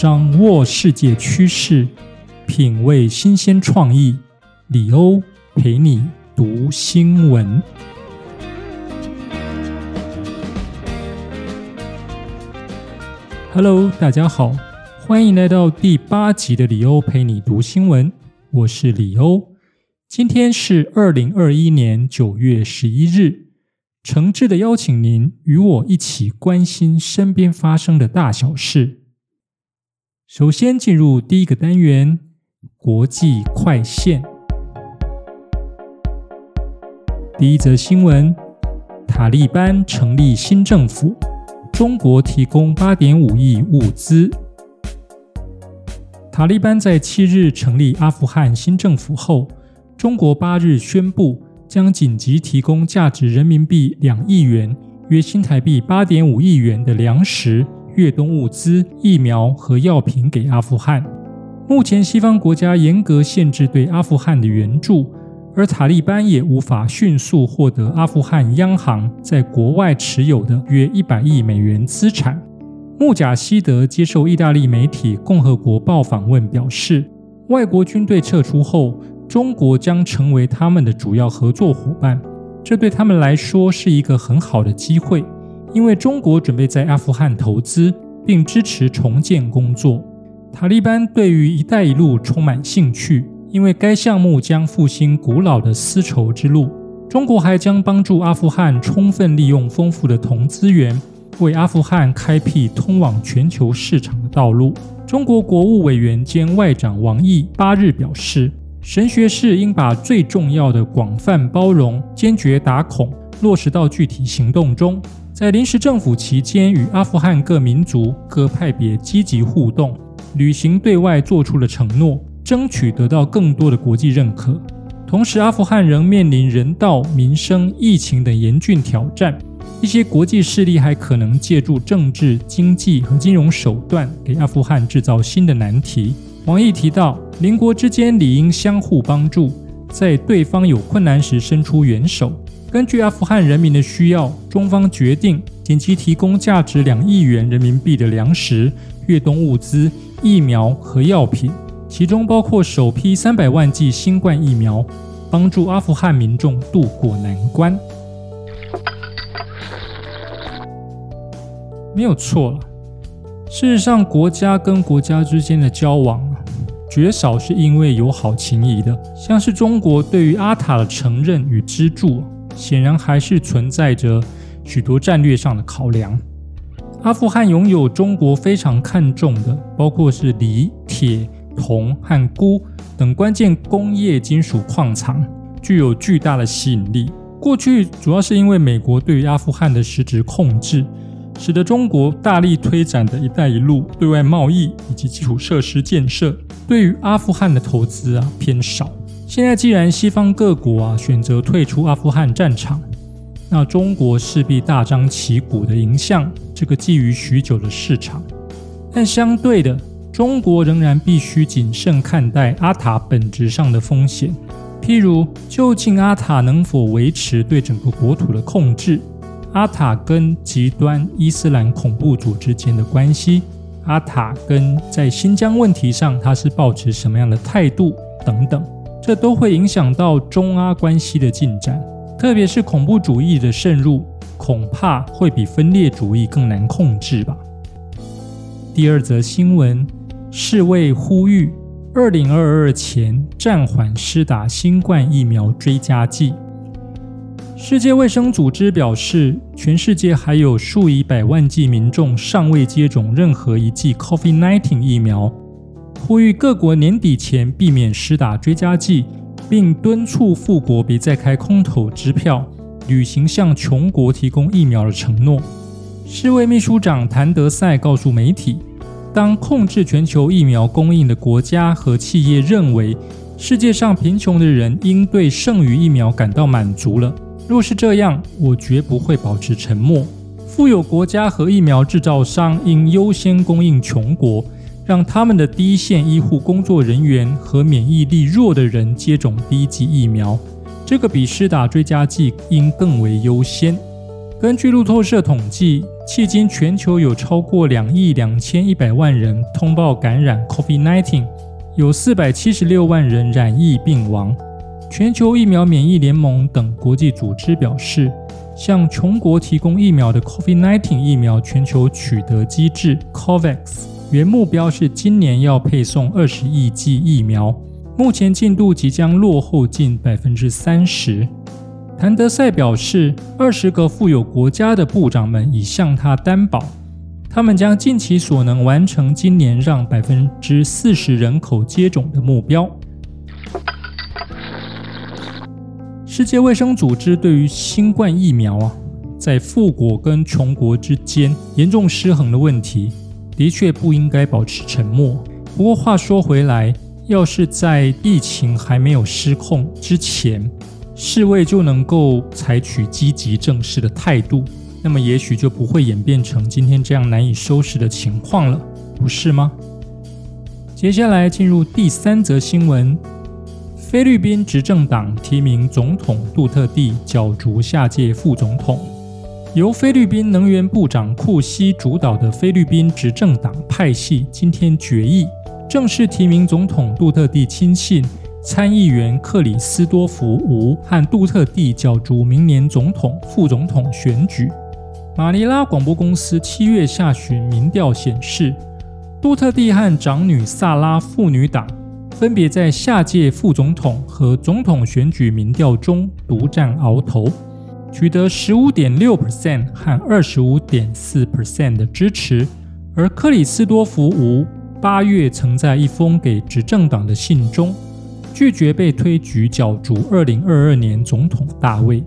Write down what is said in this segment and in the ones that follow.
掌握世界趋势，品味新鲜创意，李欧陪你读新闻。Hello，大家好，欢迎来到第八集的李欧陪你读新闻。我是李欧，今天是二零二一年九月十一日，诚挚的邀请您与我一起关心身边发生的大小事。首先进入第一个单元，国际快线。第一则新闻：塔利班成立新政府，中国提供八点五亿物资。塔利班在七日成立阿富汗新政府后，中国八日宣布将紧急提供价值人民币两亿元（约新台币八点五亿元）的粮食。越冬物资、疫苗和药品给阿富汗。目前，西方国家严格限制对阿富汗的援助，而塔利班也无法迅速获得阿富汗央行在国外持有的约一百亿美元资产。穆贾希德接受意大利媒体《共和国报》访问表示，外国军队撤出后，中国将成为他们的主要合作伙伴，这对他们来说是一个很好的机会。因为中国准备在阿富汗投资，并支持重建工作。塔利班对于“一带一路”充满兴趣，因为该项目将复兴古老的丝绸之路。中国还将帮助阿富汗充分利用丰富的铜资源，为阿富汗开辟通往全球市场的道路。中国国务委员兼外长王毅八日表示，神学士应把最重要的广泛包容、坚决打孔落实到具体行动中。在临时政府期间，与阿富汗各民族、各派别积极互动，履行对外做出的承诺，争取得到更多的国际认可。同时，阿富汗仍面临人道、民生、疫情等严峻挑战，一些国际势力还可能借助政治、经济和金融手段，给阿富汗制造新的难题。王毅提到，邻国之间理应相互帮助，在对方有困难时伸出援手。根据阿富汗人民的需要，中方决定紧急提供价值两亿元人民币的粮食、越冬物资、疫苗和药品，其中包括首批三百万剂新冠疫苗，帮助阿富汗民众渡过难关。没有错了。事实上，国家跟国家之间的交往，绝少是因为友好情谊的。像是中国对于阿塔的承认与资助。显然还是存在着许多战略上的考量。阿富汗拥有中国非常看重的，包括是锂、铁、铜和钴等关键工业金属矿藏，具有巨大的吸引力。过去主要是因为美国对于阿富汗的实质控制，使得中国大力推展的一带一路对外贸易以及基础设施建设，对于阿富汗的投资啊偏少。现在既然西方各国啊选择退出阿富汗战场，那中国势必大张旗鼓的迎向这个觊觎许久的市场。但相对的，中国仍然必须谨慎看待阿塔本质上的风险，譬如究竟阿塔能否维持对整个国土的控制？阿塔跟极端伊斯兰恐怖组织间的关系？阿塔跟在新疆问题上他是保持什么样的态度？等等。这都会影响到中阿关系的进展，特别是恐怖主义的渗入，恐怕会比分裂主义更难控制吧。第二则新闻，世卫呼吁二零二二前暂缓施打新冠疫苗追加剂。世界卫生组织表示，全世界还有数以百万计民众尚未接种任何一剂 COVID-19 疫苗。呼吁各国年底前避免施打追加剂，并敦促富国别再开空头支票，履行向穷国提供疫苗的承诺。世卫秘书长谭德赛告诉媒体，当控制全球疫苗供应的国家和企业认为世界上贫穷的人应对剩余疫苗感到满足了，若是这样，我绝不会保持沉默。富有国家和疫苗制造商应优先供应穷国。让他们的第一线医护工作人员和免疫力弱的人接种第一剂疫苗，这个比施打追加剂应更为优先。根据路透社统计，迄今全球有超过两亿两千一百万人通报感染 COVID-19，有四百七十六万人染疫病亡。全球疫苗免疫联盟等国际组织表示，向穷国提供疫苗的 COVID-19 疫苗全球取得机制 COVAX。原目标是今年要配送二十亿剂疫苗，目前进度即将落后近百分之三十。谭德赛表示，二十个富有国家的部长们已向他担保，他们将尽其所能完成今年让百分之四十人口接种的目标。世界卫生组织对于新冠疫苗啊，在富国跟穷国之间严重失衡的问题。的确不应该保持沉默。不过话说回来，要是在疫情还没有失控之前，世卫就能够采取积极正视的态度，那么也许就不会演变成今天这样难以收拾的情况了，不是吗？接下来进入第三则新闻：菲律宾执政党提名总统杜特地角逐下届副总统。由菲律宾能源部长库西主导的菲律宾执政党派系今天决议，正式提名总统杜特地亲信参议员克里斯多福吴和杜特地角逐明年总统、副总统选举。马尼拉广播公司七月下旬民调显示，杜特地和长女萨拉妇女党分别在下届副总统和总统选举民调中独占鳌头。取得十五点六 percent 和二十五点四 percent 的支持，而克里斯多福吴八月曾在一封给执政党的信中拒绝被推举角逐二零二二年总统大位。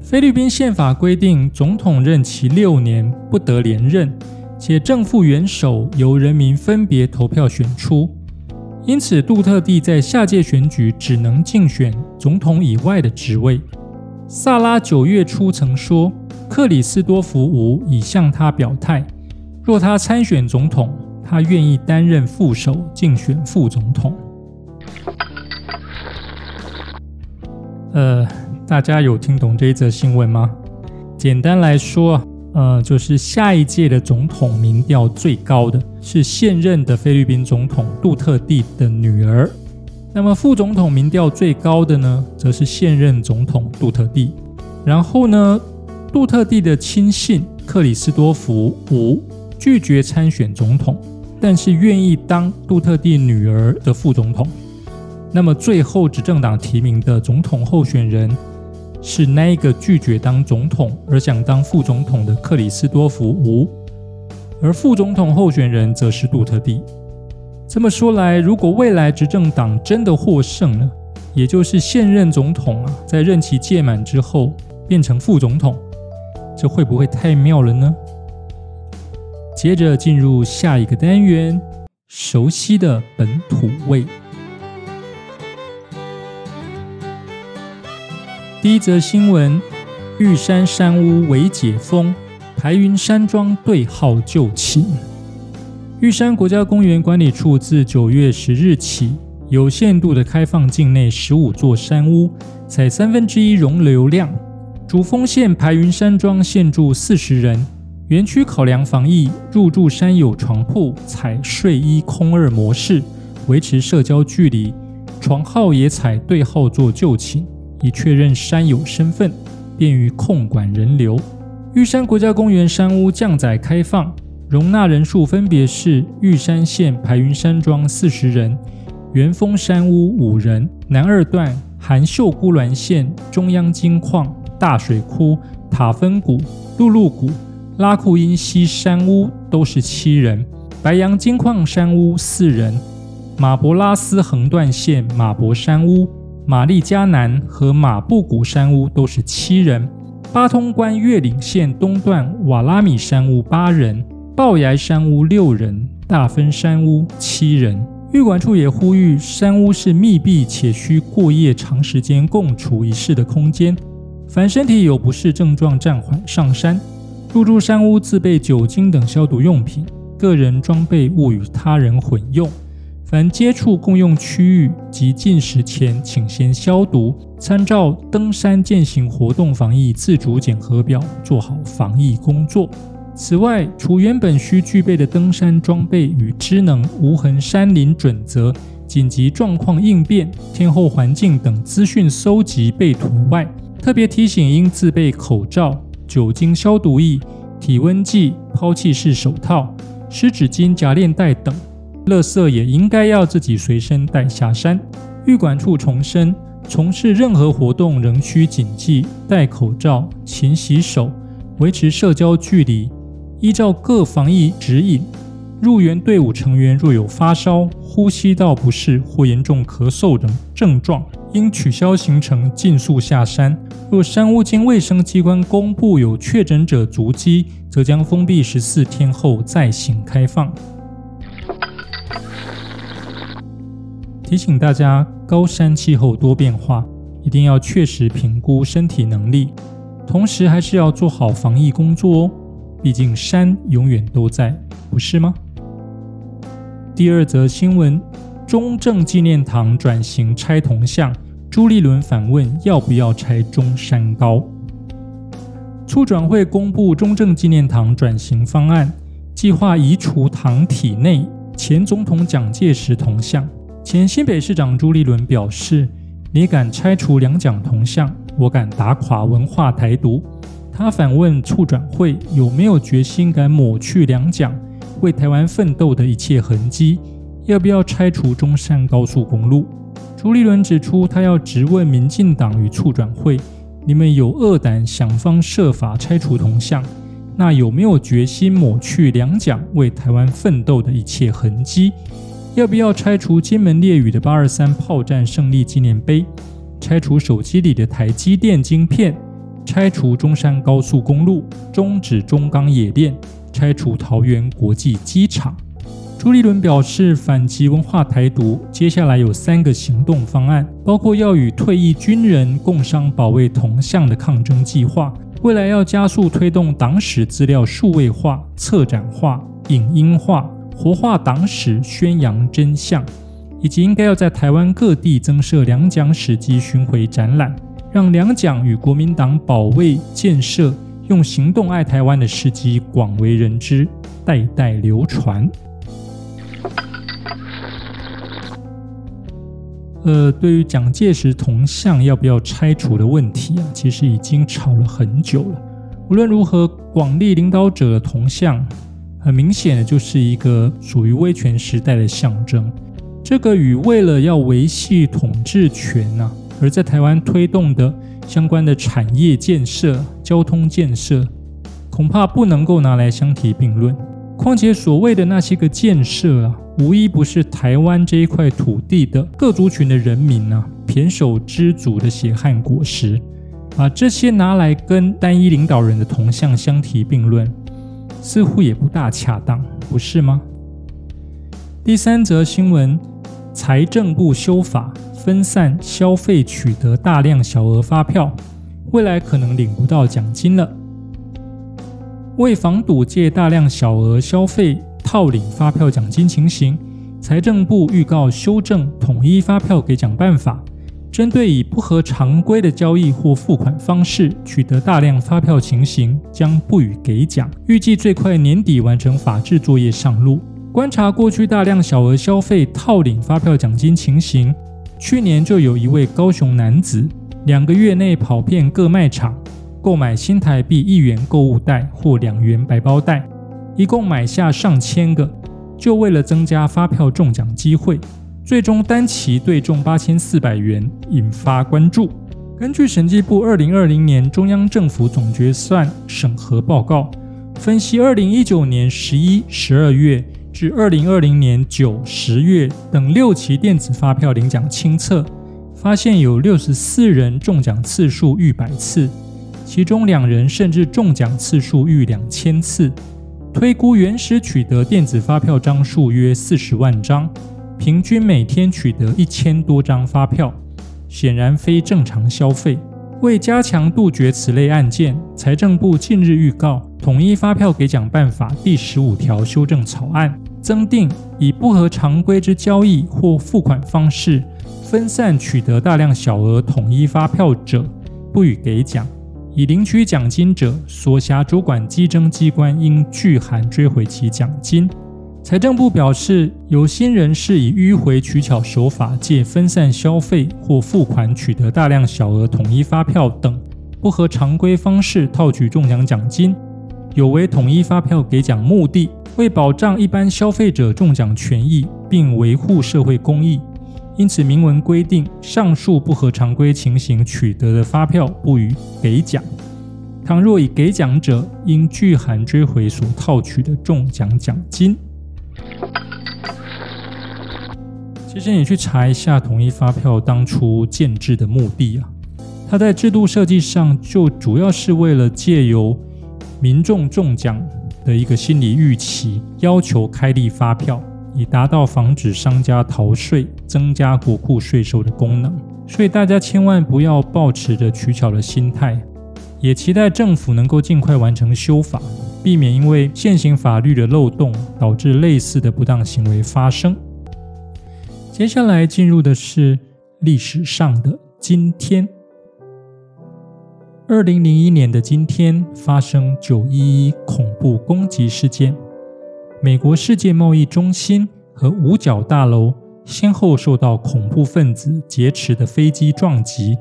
菲律宾宪法规定，总统任期六年不得连任，且正副元首由人民分别投票选出。因此，杜特地在下届选举只能竞选总统以外的职位。萨拉九月初曾说，克里斯多福吴已向他表态，若他参选总统，他愿意担任副手竞选副总统。呃，大家有听懂这一则新闻吗？简单来说，呃，就是下一届的总统民调最高的是现任的菲律宾总统杜特地的女儿。那么副总统民调最高的呢，则是现任总统杜特地。然后呢，杜特地的亲信克里斯多福五拒绝参选总统，但是愿意当杜特地女儿的副总统。那么最后执政党提名的总统候选人是那个拒绝当总统而想当副总统的克里斯多福五，而副总统候选人则是杜特地。这么说来，如果未来执政党真的获胜了，也就是现任总统啊，在任期届满之后变成副总统，这会不会太妙了呢？接着进入下一个单元，熟悉的本土味。第一则新闻：玉山山屋为解封，排云山庄对号就寝。玉山国家公园管理处自九月十日起，有限度的开放境内十五座山屋，采三分之一容留量。主峰线排云山庄限住四十人。园区考量防疫，入住山友床铺采睡衣空二模式，维持社交距离。床号也采对号做就寝，以确认山友身份，便于控管人流。玉山国家公园山屋降载开放。容纳人数分别是玉山县排云山庄四十人，元丰山屋五人，南二段含秀姑峦县中央金矿大水库塔芬谷露露谷拉库因西山屋都是七人，白羊金矿山屋四人，马博拉斯横断线马博山屋玛丽加南和马布谷山屋都是七人；八通关越岭线东段瓦拉米山屋八人，龅崖山屋六人，大分山屋七人。玉管处也呼吁，山屋是密闭且需过夜长时间共处一室的空间，凡身体有不适症状暂缓上山。入住山屋自备酒精等消毒用品，个人装备勿与他人混用。凡接触共用区域及进食前，请先消毒。参照登山践行活动防疫自主检核表，做好防疫工作。此外，除原本需具备的登山装备与知能无痕山林准则、紧急状况应变、天候环境等资讯搜集备图外，特别提醒应自备口罩、酒精消毒液、体温计、抛弃式手套、湿纸巾夹链袋等。垃圾也应该要自己随身带下山。预管处重申，从事任何活动仍需谨记戴口罩、勤洗手、维持社交距离。依照各防疫指引，入园队伍成员若有发烧、呼吸道不适或严重咳嗽等症状，应取消行程，尽速下山。若山屋经卫生机关公布有确诊者足迹，则将封闭十四天后再行开放。提醒大家，高山气候多变化，一定要确实评估身体能力，同时还是要做好防疫工作哦。毕竟山永远都在，不是吗？第二则新闻：中正纪念堂转型拆铜像，朱立伦反问要不要拆中山高。促转会公布中正纪念堂转型方案，计划移除堂体内前总统蒋介石铜像。前新北市长朱立伦表示：“你敢拆除两蒋铜像，我敢打垮文化台独。”他反问促转会有没有决心敢抹去两蒋为台湾奋斗的一切痕迹？要不要拆除中山高速公路？朱立伦指出，他要直问民进党与促转会：你们有恶胆想方设法拆除铜像，那有没有决心抹去两蒋为台湾奋斗的一切痕迹？要不要拆除金门烈屿的八二三炮战胜利纪念碑？拆除手机里的台积电晶片？拆除中山高速公路，终止中钢冶炼，拆除桃园国际机场。朱立伦表示，反击文化台独，接下来有三个行动方案，包括要与退役军人共商保卫铜像的抗争计划，未来要加速推动党史资料数位化、策展化、影音化，活化党史，宣扬真相，以及应该要在台湾各地增设两蒋史迹巡回展览。让两蒋与国民党保卫建设用行动爱台湾的事迹广为人知，代代流传。呃，对于蒋介石铜像要不要拆除的问题啊，其实已经吵了很久了。无论如何，广利领导者的铜像，很明显的就是一个属于威权时代的象征。这个与为了要维系统治权呢？而在台湾推动的相关的产业建设、交通建设，恐怕不能够拿来相提并论。况且所谓的那些个建设啊，无一不是台湾这一块土地的各族群的人民啊，胼手知足的血汗果实。把这些拿来跟单一领导人的铜像相提并论，似乎也不大恰当，不是吗？第三则新闻：财政部修法。分散消费，取得大量小额发票，未来可能领不到奖金了。为防堵借大量小额消费套领发票奖金情形，财政部预告修正统一发票给奖办法，针对以不合常规的交易或付款方式取得大量发票情形，将不予给奖。预计最快年底完成法制作业上路。观察过去大量小额消费套领发票奖金情形。去年就有一位高雄男子，两个月内跑遍各卖场，购买新台币一元购物袋或两元白包袋，一共买下上千个，就为了增加发票中奖机会，最终单期对中八千四百元，引发关注。根据审计部二零二零年中央政府总决算审核报告，分析二零一九年十一、十二月。至二零二零年九、十月等六期电子发票领奖清册，发现有六十四人中奖次数逾百次，其中两人甚至中奖次数逾两千次。推估原始取得电子发票张数约四十万张，平均每天取得一千多张发票，显然非正常消费。为加强杜绝此类案件，财政部近日预告《统一发票给奖办法》第十五条修正草案，增订以不合常规之交易或付款方式分散取得大量小额统一发票者，不予给奖。已领取奖金者，所辖主管稽征机关应拒函追回其奖金。财政部表示，有心人士以迂回取巧手法，借分散消费或付款取得大量小额统一发票等不合常规方式套取中奖奖金，有违统一发票给奖目的，为保障一般消费者中奖权益并维护社会公益。因此，明文规定，上述不合常规情形取得的发票不予给奖。倘若已给奖者，应拒函追回所套取的中奖奖金。其实，你去查一下统一发票当初建制的目的啊，它在制度设计上就主要是为了借由民众中奖的一个心理预期，要求开立发票。以达到防止商家逃税、增加国库税收的功能，所以大家千万不要抱持着取巧的心态，也期待政府能够尽快完成修法，避免因为现行法律的漏洞导致类似的不当行为发生。接下来进入的是历史上的今天，二零零一年的今天发生九一一恐怖攻击事件。美国世界贸易中心和五角大楼先后受到恐怖分子劫持的飞机撞击，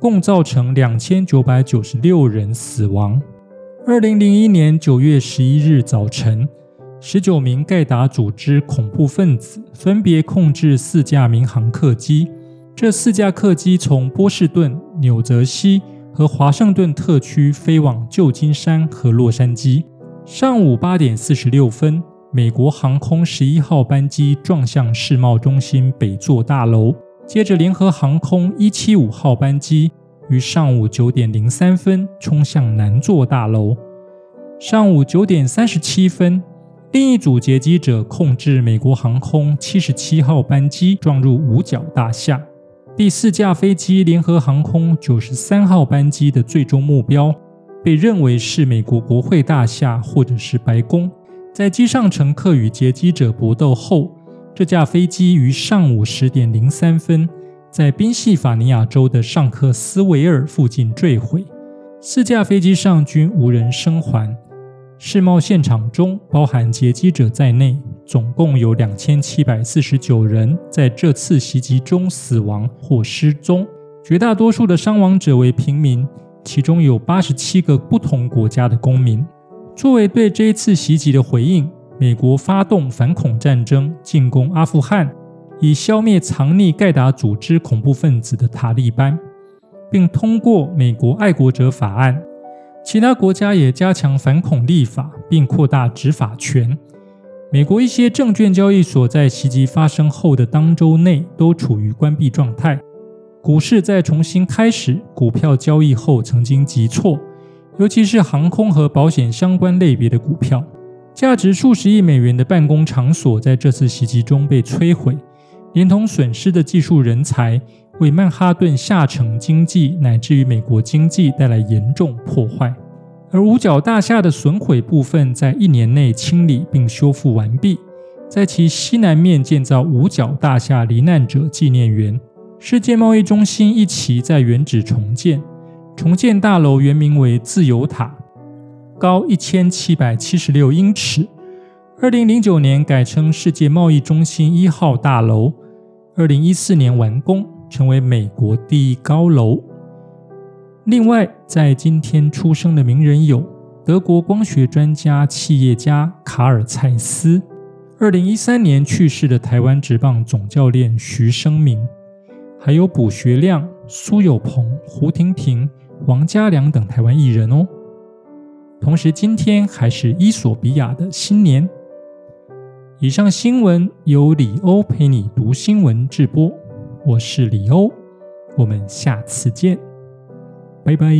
共造成两千九百九十六人死亡。二零零一年九月十一日早晨，十九名盖达组织恐怖分子分别控制四架民航客机，这四架客机从波士顿、纽泽西和华盛顿特区飞往旧金山和洛杉矶。上午八点四十六分，美国航空十一号班机撞向世贸中心北座大楼。接着，联合航空一七五号班机于上午九点零三分冲向南座大楼。上午九点三十七分，另一组劫机者控制美国航空七十七号班机撞入五角大厦。第四架飞机联合航空九十三号班机的最终目标。被认为是美国国会大厦或者是白宫。在机上乘客与劫机者搏斗后，这架飞机于上午十点零三分在宾夕法尼亚州的尚克斯维尔附近坠毁。四架飞机上均无人生还。世贸现场中，包含劫机者在内，总共有两千七百四十九人在这次袭击中死亡或失踪，绝大多数的伤亡者为平民。其中有八十七个不同国家的公民。作为对这一次袭击的回应，美国发动反恐战争，进攻阿富汗，以消灭藏匿盖达组织恐怖分子的塔利班，并通过美国爱国者法案。其他国家也加强反恐立法，并扩大执法权。美国一些证券交易所在袭击发生后的当周内都处于关闭状态。股市在重新开始股票交易后曾经急挫，尤其是航空和保险相关类别的股票。价值数十亿美元的办公场所在这次袭击中被摧毁，连同损失的技术人才，为曼哈顿下城经济乃至于美国经济带来严重破坏。而五角大厦的损毁部分在一年内清理并修复完毕，在其西南面建造五角大厦罹难者纪念园。世界贸易中心一期在原址重建，重建大楼原名为自由塔，高一千七百七十六英尺。二零零九年改称世界贸易中心一号大楼，二零一四年完工，成为美国第一高楼。另外，在今天出生的名人有德国光学专家、企业家卡尔蔡司，二零一三年去世的台湾职棒总教练徐生明。还有卜学亮、苏有朋、胡婷婷、王家良等台湾艺人哦。同时，今天还是伊索比亚的新年。以上新闻由李欧陪你读新闻直播，我是李欧。我们下次见，拜拜。